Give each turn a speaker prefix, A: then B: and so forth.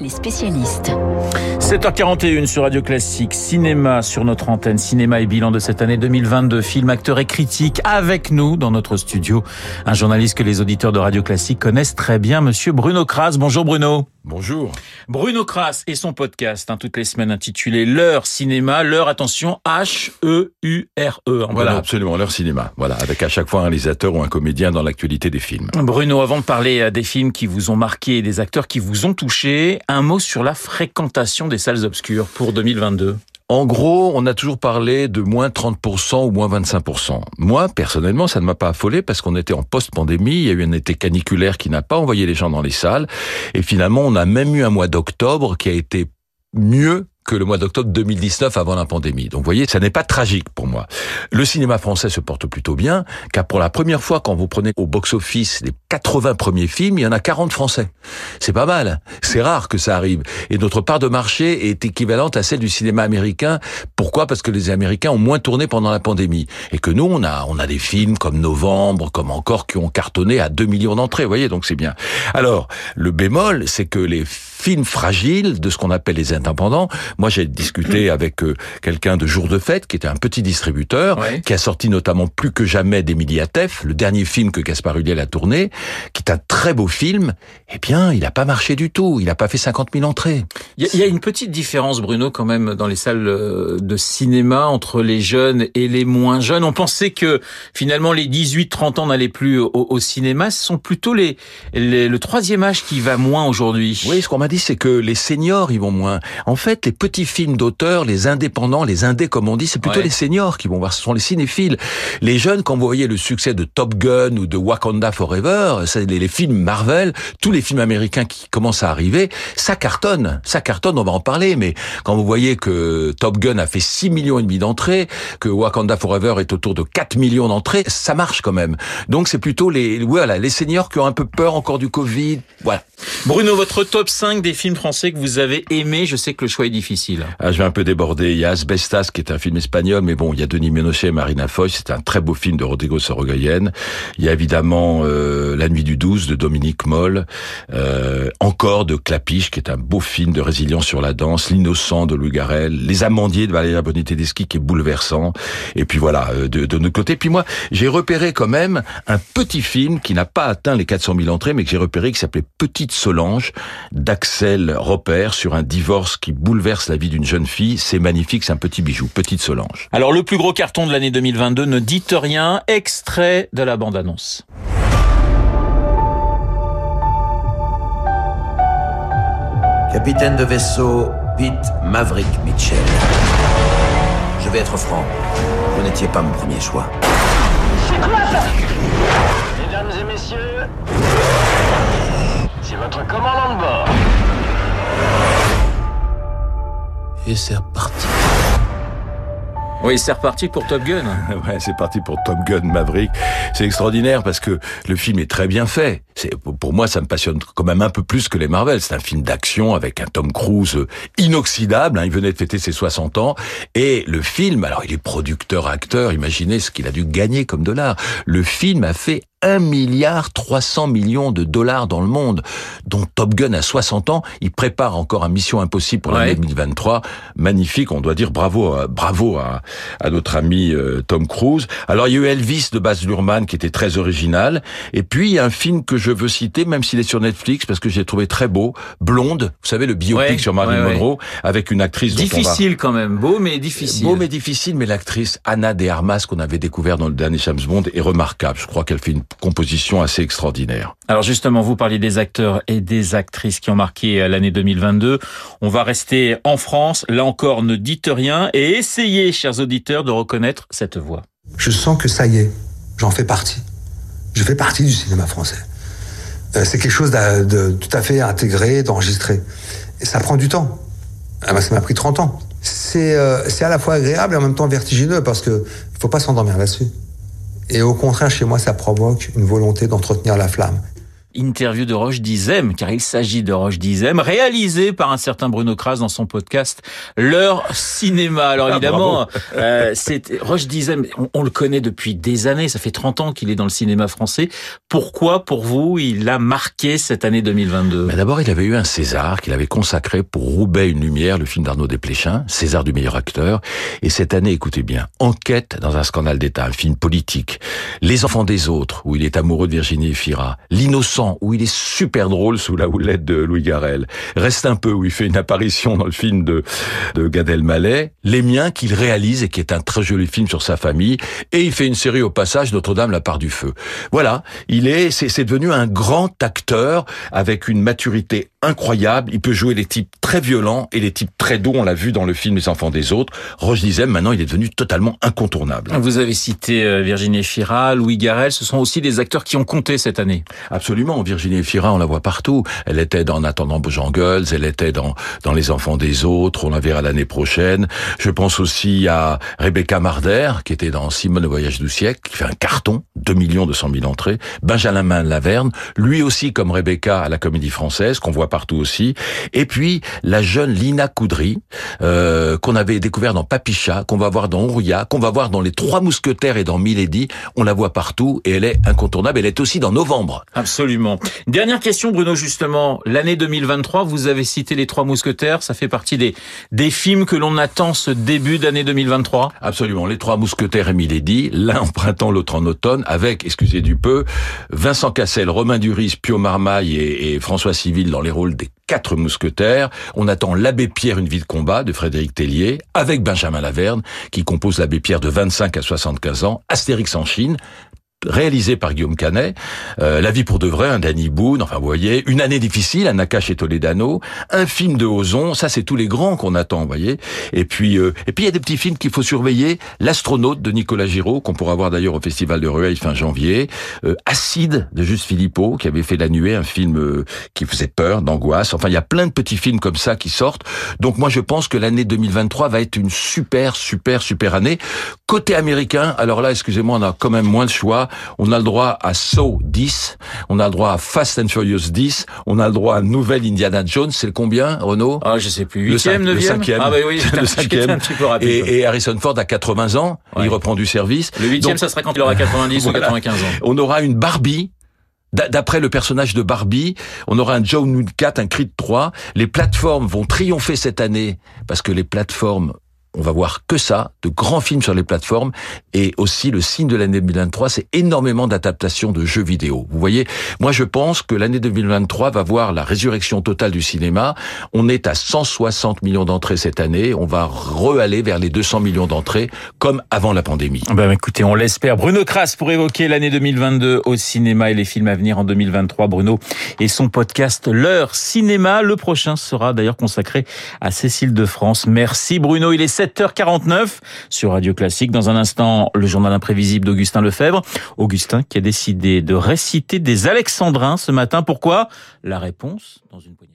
A: Les spécialistes.
B: 7h41 sur Radio Classique, cinéma sur notre antenne, cinéma et bilan de cette année 2022, film, acteur et critique avec nous dans notre studio. Un journaliste que les auditeurs de Radio Classique connaissent très bien, monsieur Bruno Kras. Bonjour Bruno.
C: Bonjour.
B: Bruno Kras et son podcast, hein, toutes les semaines intitulé L'heure cinéma, l'heure attention H-E-U-R-E.
C: Voilà, absolument, l'heure cinéma. Voilà, avec à chaque fois un réalisateur ou un comédien dans l'actualité des films.
B: Bruno, avant de parler euh, des films qui vous ont marqué et des acteurs qui vous ont touché, un mot sur la fréquentation des salles obscures pour 2022.
C: En gros, on a toujours parlé de moins 30% ou moins 25%. Moi, personnellement, ça ne m'a pas affolé parce qu'on était en post-pandémie, il y a eu un été caniculaire qui n'a pas envoyé les gens dans les salles, et finalement, on a même eu un mois d'octobre qui a été mieux que le mois d'octobre 2019 avant la pandémie. Donc vous voyez, ça n'est pas tragique pour moi. Le cinéma français se porte plutôt bien, car pour la première fois, quand vous prenez au box-office les 80 premiers films, il y en a 40 français. C'est pas mal. C'est rare que ça arrive. Et notre part de marché est équivalente à celle du cinéma américain. Pourquoi? Parce que les Américains ont moins tourné pendant la pandémie. Et que nous, on a, on a des films comme Novembre, comme encore, qui ont cartonné à 2 millions d'entrées. Vous voyez, donc c'est bien. Alors, le bémol, c'est que les films fragiles de ce qu'on appelle les indépendants. Moi, j'ai discuté avec euh, quelqu'un de Jour de Fête, qui était un petit distributeur, qui a sorti notamment plus que jamais d'Emilia Teff, le dernier film que Gaspard Ulliel a tourné, qui est un très beau film. Eh bien, il n'a pas marché du tout. Il n'a pas fait 50 000 entrées.
B: Il y, a une petite différence, Bruno, quand même, dans les salles euh, de cinéma entre les jeunes et les moins jeunes. On pensait que finalement les 18-30 ans n'allaient plus au, cinéma. Ce sont plutôt les, le troisième âge qui va moins aujourd'hui.
C: Oui, ce qu'on m'a dit, c'est que les seniors, ils vont moins. En fait, les petits films d'auteur, les indépendants, les indés, comme on dit, c'est plutôt les seniors qui vont voir. Ce sont les cinéphiles. Les jeunes, quand vous voyez le succès de Top Gun ou de Wakanda Forever, c'est les, films Marvel, tous les films américains qui commencent à arriver, ça cartonne. Ça cartonne, on va en parler, mais quand vous voyez que Top Gun a fait 6 millions et demi d'entrées, que Wakanda Forever est autour de 4 millions d'entrées, ça marche quand même. Donc c'est plutôt les, voilà, les seniors qui ont un peu peur encore du Covid. Voilà.
B: Bruno, votre top 5 des films français que vous avez aimés, je sais que le choix est difficile.
C: Ah, je vais un peu déborder. Il y a Asbestas, qui est un film espagnol, mais bon, il y a Denis Ménochet et Marina Foy, c'est un très beau film de Rodrigo Sorogoyen. Il y a évidemment euh, La nuit du 12 de Dominique Moll, euh, encore de Clapiche, qui est un beau film de résilience sur la danse, L'innocent de Louis Garrel, Les amandiers de Valéria Bonitedeschi, qui est bouleversant. Et puis voilà, euh, de, de notre côté. Puis moi, j'ai repéré quand même un petit film qui n'a pas atteint les 400 000 entrées, mais que j'ai repéré qui s'appelait Petite Solange, d'Axel Repère, sur un divorce qui bouleverse la vie d'une jeune fille. C'est magnifique, c'est un petit bijou, Petite Solange.
B: Alors le plus gros carton de l'année 2022, ne dites rien, extrait de la bande-annonce.
D: Capitaine de vaisseau Pete Maverick Mitchell. Je vais être franc, vous n'étiez pas mon premier choix.
E: C'est quoi ça Mesdames et messieurs, c'est votre commandant de bord.
D: Et c'est reparti.
B: Oui, c'est reparti pour Top Gun.
C: ouais, c'est parti pour Top Gun Maverick. C'est extraordinaire parce que le film est très bien fait. C'est pour moi, ça me passionne quand même un peu plus que les Marvel. C'est un film d'action avec un Tom Cruise inoxydable. Hein. il venait de fêter ses 60 ans et le film. Alors, il est producteur, acteur. Imaginez ce qu'il a dû gagner comme dollar. Le film a fait 1 milliard 300 millions de dollars dans le monde, dont Top Gun a 60 ans. Il prépare encore un Mission Impossible pour l'année 2023. Magnifique, on doit dire bravo, à, bravo à, à notre ami euh, Tom Cruise. Alors il y a eu Elvis de Baz Luhrmann qui était très original. Et puis il y a un film que je veux citer, même s'il est sur Netflix, parce que j'ai trouvé très beau, Blonde. Vous savez le biopic sur Marilyn Monroe avec une actrice
B: difficile quand même, beau mais difficile.
C: Beau mais difficile, mais l'actrice Anna de Armas qu'on avait découvert dans le dernier James Bond est remarquable. Je crois qu'elle fait une composition assez extraordinaire.
B: Alors justement, vous parlez des acteurs et des actrices qui ont marqué euh, l'année 2022. On va rester en France. Là encore, ne dites rien et essayez, chers auditeurs, de reconnaître cette voix.
F: Je sens que ça y est, j'en fais partie. Je fais partie du cinéma français. Euh, c'est quelque chose de, tout à fait intégré, d'enregistré. Et ça prend du temps. Ah ben, ça m'a pris 30 ans. C'est euh, à la fois agréable et en même temps vertigineux parce que faut pas s'endormir là-dessus. Et au contraire, chez moi, ça provoque une volonté d'entretenir la flamme.
B: Interview de Roche Dizem, car il s'agit de Roche Dizem, réalisé par un certain Bruno Kras dans son podcast Leur cinéma. Alors
C: Ah,
B: évidemment, euh, c'est Roche Dizem, on, on, le connaît depuis des années, ça fait 30 ans qu'il est dans le cinéma français. Pourquoi, pour vous, il a marqué cette année 2022
C: Mais D'abord, il avait eu un César qu'il avait consacré pour Roubaix une lumière, le film d'Arnaud Desplechin, César du meilleur acteur. Et cette année, écoutez bien, Enquête dans un scandale d'État, un film politique. Les enfants des autres, où il est amoureux de Virginie Efira. L'innocent, où il est super drôle sous la houlette de Louis Garrel. Reste un peu, où il fait une apparition dans le film de, de Gad Elmaleh. Les miens, qu'il réalise et qui est un très joli film sur sa famille. Et il fait une série au passage, Notre-Dame, la part du feu. Voilà. Il est, c'est devenu un grand acteur avec une maturité incroyable. Il peut jouer les types très violents et les types très doux. On l'a vu dans le film Les Enfants des Autres. Roche Dizem, maintenant, il est devenu totalement incontournable.
B: Vous avez cité euh, Virginie Fira, Louis Garrel. Ce sont aussi des acteurs qui ont compté cette année.
C: Absolument. Virginie Fira, on la voit partout. Elle était dans En attendant Bojangles. Elle était dans, dans Les Enfants des Autres. On la verra l'année prochaine. Je pense aussi à Rebecca Marder, qui était dans Simone le voyage du siècle, qui fait un carton, 2 millions 200 000 entrées. Benjamin Laverne, lui aussi comme Rebecca à la Comédie Française, qu'on voit partout aussi. Et puis la jeune Lina Coudry, euh, qu'on avait découvert dans Papicha, qu'on va voir dans Ouria, qu'on va voir dans Les Trois Mousquetaires et dans Milady. On la voit partout et elle est incontournable. Elle est aussi dans Novembre.
B: Absolument. Dernière question, Bruno, justement. L'année 2023, vous avez cité Les Trois Mousquetaires. Ça fait partie des, films que l'on attend ce début d'année 2023
C: Absolument. Les Trois Mousquetaires et Milady, l'un en printemps, l'autre en automne, avec, excusez du peu, Vincent Cassel, Romain Duris, Pio Marmaille et, et François Civil dans les rôles des quatre mousquetaires. On attend l'abbé Pierre, une vie de combat de Frédéric Tellier, avec Benjamin Laverne, qui compose l'abbé Pierre de 25 à 75 ans, Astérix en Chine, réalisé par Guillaume Canet, euh, La vie pour de vrai, un Danny Boone, enfin vous voyez, Une année difficile, un Nakash et Toledano, un film de Ozon, ça c'est tous les grands qu'on attend, vous voyez. Et puis euh, et puis il y a des petits films qu'il faut surveiller, L'astronaute de Nicolas Giraud, qu'on pourra voir d'ailleurs au Festival de Rueil fin janvier, euh, Acide de Juste Philippot, qui avait fait La Nuée, un film euh, qui faisait peur, d'angoisse. Enfin, il y a plein de petits films comme ça qui sortent. Donc moi je pense que l'année 2023 va être une super super super année. Côté américain, alors là, excusez-moi, on a quand même moins de choix. On a le droit à Saw 10, on a le droit à Fast and Furious 10, on a le droit à Nouvelle Indiana Jones, c'est le combien, Renaud?
B: Ah, je sais plus.
C: Le
B: Huitième,
C: cinq- le
B: neuvième?
C: cinquième.
B: Ah, bah oui,
C: le cinquième.
B: un petit peu rapide.
C: Et, et Harrison Ford a 80 ans,
B: Ouais.
C: il reprend du service.
B: Le huitième,
C: Donc,
B: ça sera quand il aura 90 ou
C: Voilà.
B: 95 ans.
C: on aura une Barbie. D'a- D'après le personnage de Barbie, on aura un Joe Woodcat, un Creed 3. Les plateformes vont triompher cette année parce que les plateformes, on va voir que ça, de grands films sur les plateformes. Et aussi, le signe de l'année 2023, c'est énormément d'adaptations de jeux vidéo. Vous voyez, moi je pense que l'année 2023 va voir la résurrection totale du cinéma. On est à 160 millions d'entrées cette année. On va re-aller vers les 200 millions d'entrées comme avant la pandémie.
B: Ben, écoutez, on l'espère. Bruno Kras pour évoquer l'année 2022 au cinéma et les films à venir en 2023. Bruno et son podcast L'heure cinéma. Le prochain sera d'ailleurs consacré à Cécile de France. Merci Bruno. Il est 7h49 sur Radio Classique. Dans un instant, le journal imprévisible d'Augustin Lefebvre. Augustin qui a décidé de réciter des alexandrins ce matin. Pourquoi? La réponse dans une poignée.